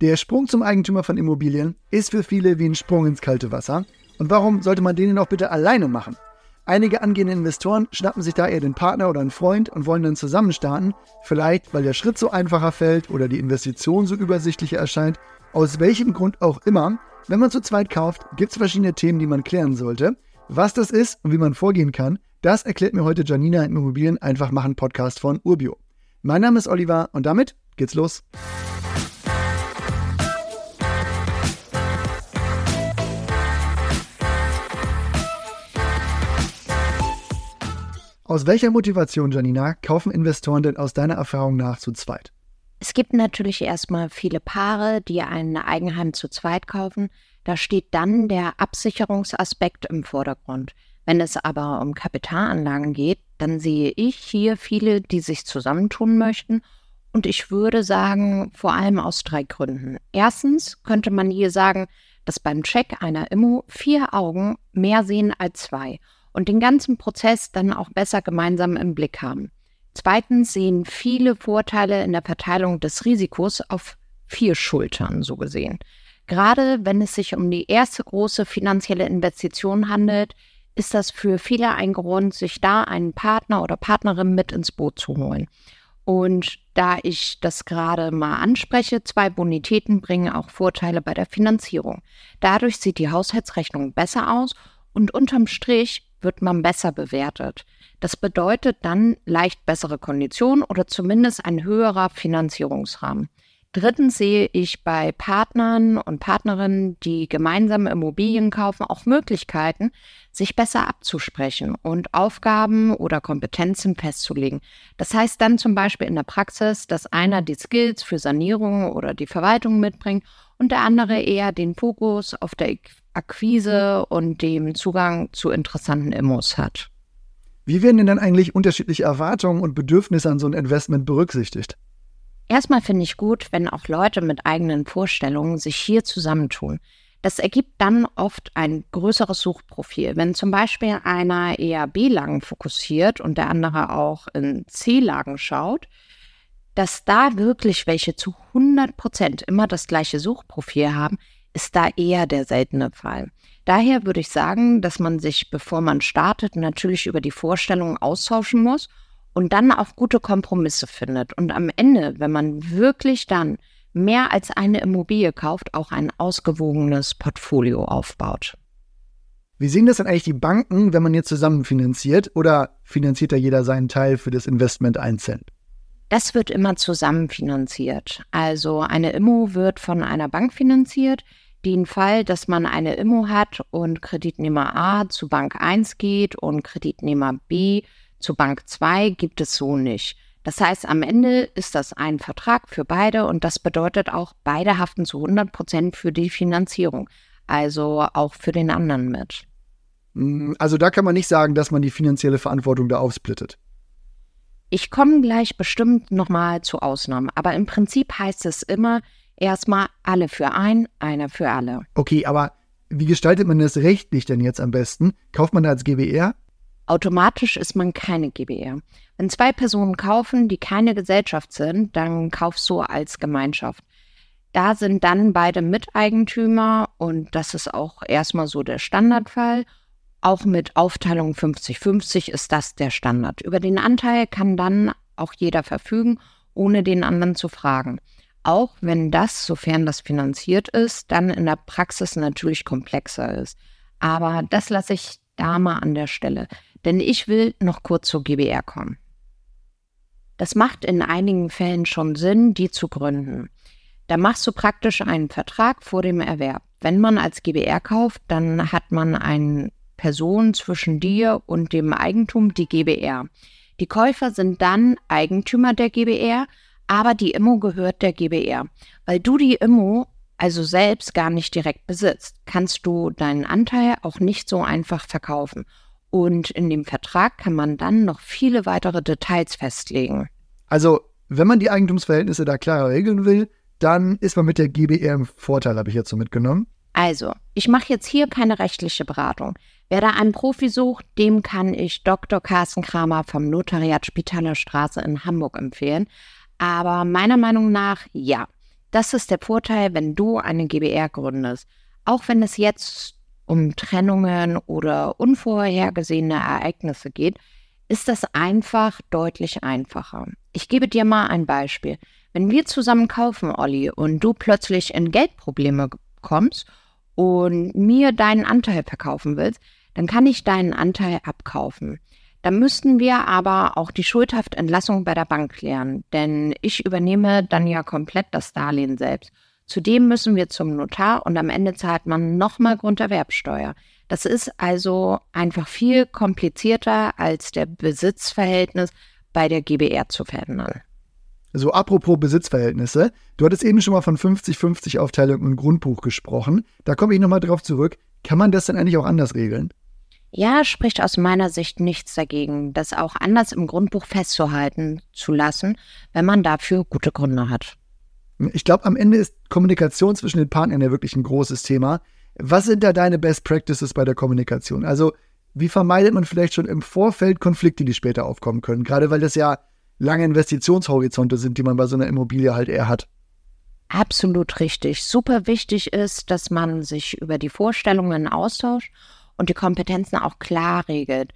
Der Sprung zum Eigentümer von Immobilien ist für viele wie ein Sprung ins kalte Wasser. Und warum sollte man den denn auch bitte alleine machen? Einige angehende Investoren schnappen sich da eher den Partner oder einen Freund und wollen dann zusammen starten. Vielleicht, weil der Schritt so einfacher fällt oder die Investition so übersichtlicher erscheint. Aus welchem Grund auch immer. Wenn man zu zweit kauft, gibt es verschiedene Themen, die man klären sollte. Was das ist und wie man vorgehen kann, das erklärt mir heute Janina im Immobilien einfach machen Podcast von Urbio. Mein Name ist Oliver und damit geht's los. Aus welcher Motivation, Janina, kaufen Investoren denn aus deiner Erfahrung nach zu zweit? Es gibt natürlich erstmal viele Paare, die ein Eigenheim zu zweit kaufen. Da steht dann der Absicherungsaspekt im Vordergrund. Wenn es aber um Kapitalanlagen geht, dann sehe ich hier viele, die sich zusammentun möchten. Und ich würde sagen, vor allem aus drei Gründen. Erstens könnte man hier sagen, dass beim Check einer Immo vier Augen mehr sehen als zwei und den ganzen Prozess dann auch besser gemeinsam im Blick haben. Zweitens sehen viele Vorteile in der Verteilung des Risikos auf vier Schultern, so gesehen. Gerade wenn es sich um die erste große finanzielle Investition handelt, ist das für viele ein Grund, sich da einen Partner oder Partnerin mit ins Boot zu holen. Und da ich das gerade mal anspreche, zwei Bonitäten bringen auch Vorteile bei der Finanzierung. Dadurch sieht die Haushaltsrechnung besser aus und unterm Strich wird man besser bewertet. Das bedeutet dann leicht bessere Konditionen oder zumindest ein höherer Finanzierungsrahmen. Drittens sehe ich bei Partnern und Partnerinnen, die gemeinsam Immobilien kaufen, auch Möglichkeiten, sich besser abzusprechen und Aufgaben oder Kompetenzen festzulegen. Das heißt dann zum Beispiel in der Praxis, dass einer die Skills für Sanierung oder die Verwaltung mitbringt und der andere eher den Fokus auf der Akquise und dem Zugang zu interessanten Immos hat. Wie werden denn dann eigentlich unterschiedliche Erwartungen und Bedürfnisse an so ein Investment berücksichtigt? Erstmal finde ich gut, wenn auch Leute mit eigenen Vorstellungen sich hier zusammentun. Das ergibt dann oft ein größeres Suchprofil. Wenn zum Beispiel einer eher B-Lagen fokussiert und der andere auch in C-Lagen schaut, dass da wirklich welche zu 100 Prozent immer das gleiche Suchprofil haben, ist da eher der seltene Fall. Daher würde ich sagen, dass man sich, bevor man startet, natürlich über die Vorstellungen austauschen muss und dann auch gute Kompromisse findet. Und am Ende, wenn man wirklich dann mehr als eine Immobilie kauft, auch ein ausgewogenes Portfolio aufbaut. Wie sehen das denn eigentlich die Banken, wenn man jetzt zusammen finanziert oder finanziert da jeder seinen Teil für das Investment einzeln? Das wird immer zusammen finanziert. Also eine Immo wird von einer Bank finanziert. Den Fall, dass man eine Immo hat und Kreditnehmer A zu Bank 1 geht und Kreditnehmer B zu Bank 2, gibt es so nicht. Das heißt, am Ende ist das ein Vertrag für beide und das bedeutet auch, beide haften zu 100 Prozent für die Finanzierung, also auch für den anderen mit. Mm, also da kann man nicht sagen, dass man die finanzielle Verantwortung da aufsplittet. Ich komme gleich bestimmt nochmal zu Ausnahmen, aber im Prinzip heißt es immer erstmal alle für ein, einer für alle. Okay, aber wie gestaltet man das rechtlich denn jetzt am besten? Kauft man als GBR? Automatisch ist man keine GBR. Wenn zwei Personen kaufen, die keine Gesellschaft sind, dann kaufst du als Gemeinschaft. Da sind dann beide Miteigentümer und das ist auch erstmal so der Standardfall. Auch mit Aufteilung 50-50 ist das der Standard. Über den Anteil kann dann auch jeder verfügen, ohne den anderen zu fragen. Auch wenn das, sofern das finanziert ist, dann in der Praxis natürlich komplexer ist. Aber das lasse ich da mal an der Stelle, denn ich will noch kurz zur GBR kommen. Das macht in einigen Fällen schon Sinn, die zu gründen. Da machst du praktisch einen Vertrag vor dem Erwerb. Wenn man als GBR kauft, dann hat man einen Person zwischen dir und dem Eigentum, die GBR. Die Käufer sind dann Eigentümer der GBR, aber die Immo gehört der GBR. Weil du die Immo also selbst gar nicht direkt besitzt, kannst du deinen Anteil auch nicht so einfach verkaufen. Und in dem Vertrag kann man dann noch viele weitere Details festlegen. Also, wenn man die Eigentumsverhältnisse da klarer regeln will, dann ist man mit der GBR im Vorteil, habe ich jetzt so mitgenommen. Also, ich mache jetzt hier keine rechtliche Beratung. Wer da einen Profi sucht, dem kann ich Dr. Carsten Kramer vom Notariat Spitaler Straße in Hamburg empfehlen. Aber meiner Meinung nach, ja, Das ist der Vorteil, wenn du eine GBR gründest. Auch wenn es jetzt um Trennungen oder unvorhergesehene Ereignisse geht, ist das einfach deutlich einfacher. Ich gebe dir mal ein Beispiel. Wenn wir zusammen kaufen, Olli, und du plötzlich in Geldprobleme kommst und mir deinen Anteil verkaufen willst, dann kann ich deinen Anteil abkaufen. Dann müssten wir aber auch die Schuldhaftentlassung bei der Bank klären, denn ich übernehme dann ja komplett das Darlehen selbst. Zudem müssen wir zum Notar und am Ende zahlt man nochmal Grunderwerbsteuer. Das ist also einfach viel komplizierter als der Besitzverhältnis bei der GBR zu verändern. So, apropos Besitzverhältnisse. Du hattest eben schon mal von 50-50 Aufteilung im Grundbuch gesprochen. Da komme ich nochmal drauf zurück. Kann man das denn eigentlich auch anders regeln? Ja, spricht aus meiner Sicht nichts dagegen, das auch anders im Grundbuch festzuhalten zu lassen, wenn man dafür gute Gründe hat. Ich glaube, am Ende ist Kommunikation zwischen den Partnern ja wirklich ein großes Thema. Was sind da deine Best Practices bei der Kommunikation? Also, wie vermeidet man vielleicht schon im Vorfeld Konflikte, die später aufkommen können? Gerade weil das ja lange Investitionshorizonte sind, die man bei so einer Immobilie halt eher hat. Absolut richtig. Super wichtig ist, dass man sich über die Vorstellungen austauscht und die Kompetenzen auch klar regelt.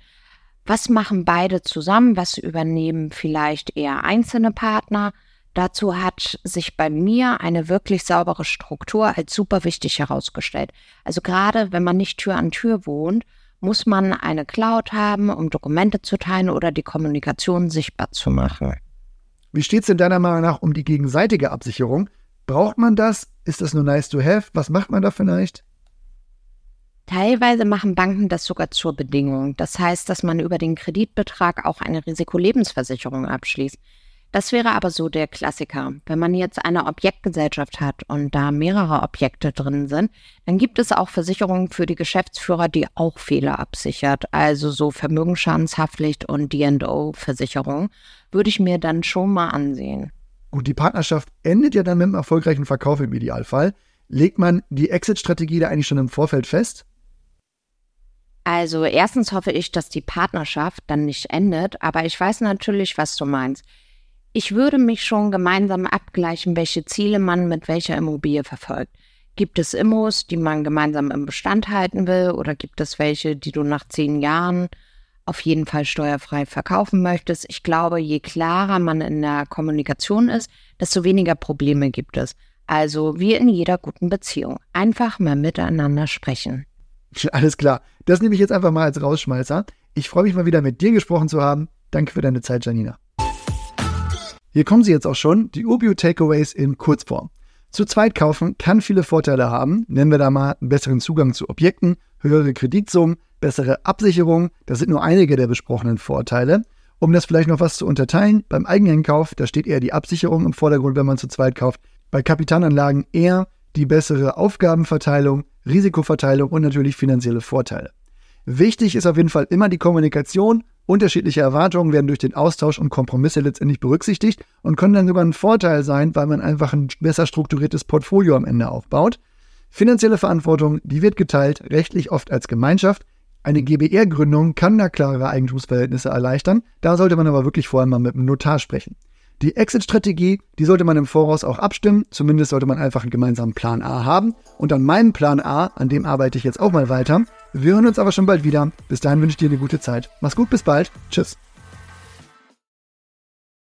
Was machen beide zusammen? Was übernehmen vielleicht eher einzelne Partner? Dazu hat sich bei mir eine wirklich saubere Struktur als super wichtig herausgestellt. Also gerade wenn man nicht Tür an Tür wohnt, muss man eine Cloud haben, um Dokumente zu teilen oder die Kommunikation sichtbar zu machen. Wie steht es denn deiner Meinung nach um die gegenseitige Absicherung? Braucht man das? Ist das nur nice to have? Was macht man da vielleicht? Teilweise machen Banken das sogar zur Bedingung. Das heißt, dass man über den Kreditbetrag auch eine Risikolebensversicherung abschließt. Das wäre aber so der Klassiker. Wenn man jetzt eine Objektgesellschaft hat und da mehrere Objekte drin sind, dann gibt es auch Versicherungen für die Geschäftsführer, die auch Fehler absichert. Also so Vermögensschadenshaftpflicht und D&O-Versicherung würde ich mir dann schon mal ansehen. Gut, die Partnerschaft endet ja dann mit einem erfolgreichen Verkauf im Idealfall. Legt man die Exit-Strategie da eigentlich schon im Vorfeld fest? Also erstens hoffe ich, dass die Partnerschaft dann nicht endet, aber ich weiß natürlich, was du meinst. Ich würde mich schon gemeinsam abgleichen, welche Ziele man mit welcher Immobilie verfolgt. Gibt es Immos, die man gemeinsam im Bestand halten will, oder gibt es welche, die du nach zehn Jahren auf jeden Fall steuerfrei verkaufen möchtest? Ich glaube, je klarer man in der Kommunikation ist, desto weniger Probleme gibt es. Also wie in jeder guten Beziehung. Einfach mal miteinander sprechen. Alles klar. Das nehme ich jetzt einfach mal als Rausschmeißer. Ich freue mich mal wieder mit dir gesprochen zu haben. Danke für deine Zeit, Janina. Hier kommen sie jetzt auch schon, die Ubio Takeaways in Kurzform. Zu zweit kaufen kann viele Vorteile haben. Nennen wir da mal einen besseren Zugang zu Objekten, höhere Kreditsummen, bessere Absicherung. Das sind nur einige der besprochenen Vorteile. Um das vielleicht noch was zu unterteilen, beim eigenen Kauf, da steht eher die Absicherung im Vordergrund, wenn man zu zweit kauft. Bei Kapitalanlagen eher die bessere Aufgabenverteilung, Risikoverteilung und natürlich finanzielle Vorteile. Wichtig ist auf jeden Fall immer die Kommunikation Unterschiedliche Erwartungen werden durch den Austausch und Kompromisse letztendlich berücksichtigt und können dann sogar ein Vorteil sein, weil man einfach ein besser strukturiertes Portfolio am Ende aufbaut. Finanzielle Verantwortung, die wird geteilt, rechtlich oft als Gemeinschaft. Eine GBR-Gründung kann da klarere Eigentumsverhältnisse erleichtern. Da sollte man aber wirklich vorher mal mit dem Notar sprechen. Die Exit-Strategie, die sollte man im Voraus auch abstimmen. Zumindest sollte man einfach einen gemeinsamen Plan A haben. Und an meinem Plan A, an dem arbeite ich jetzt auch mal weiter. Wir hören uns aber schon bald wieder. Bis dahin wünsche ich dir eine gute Zeit. Mach's gut, bis bald. Tschüss.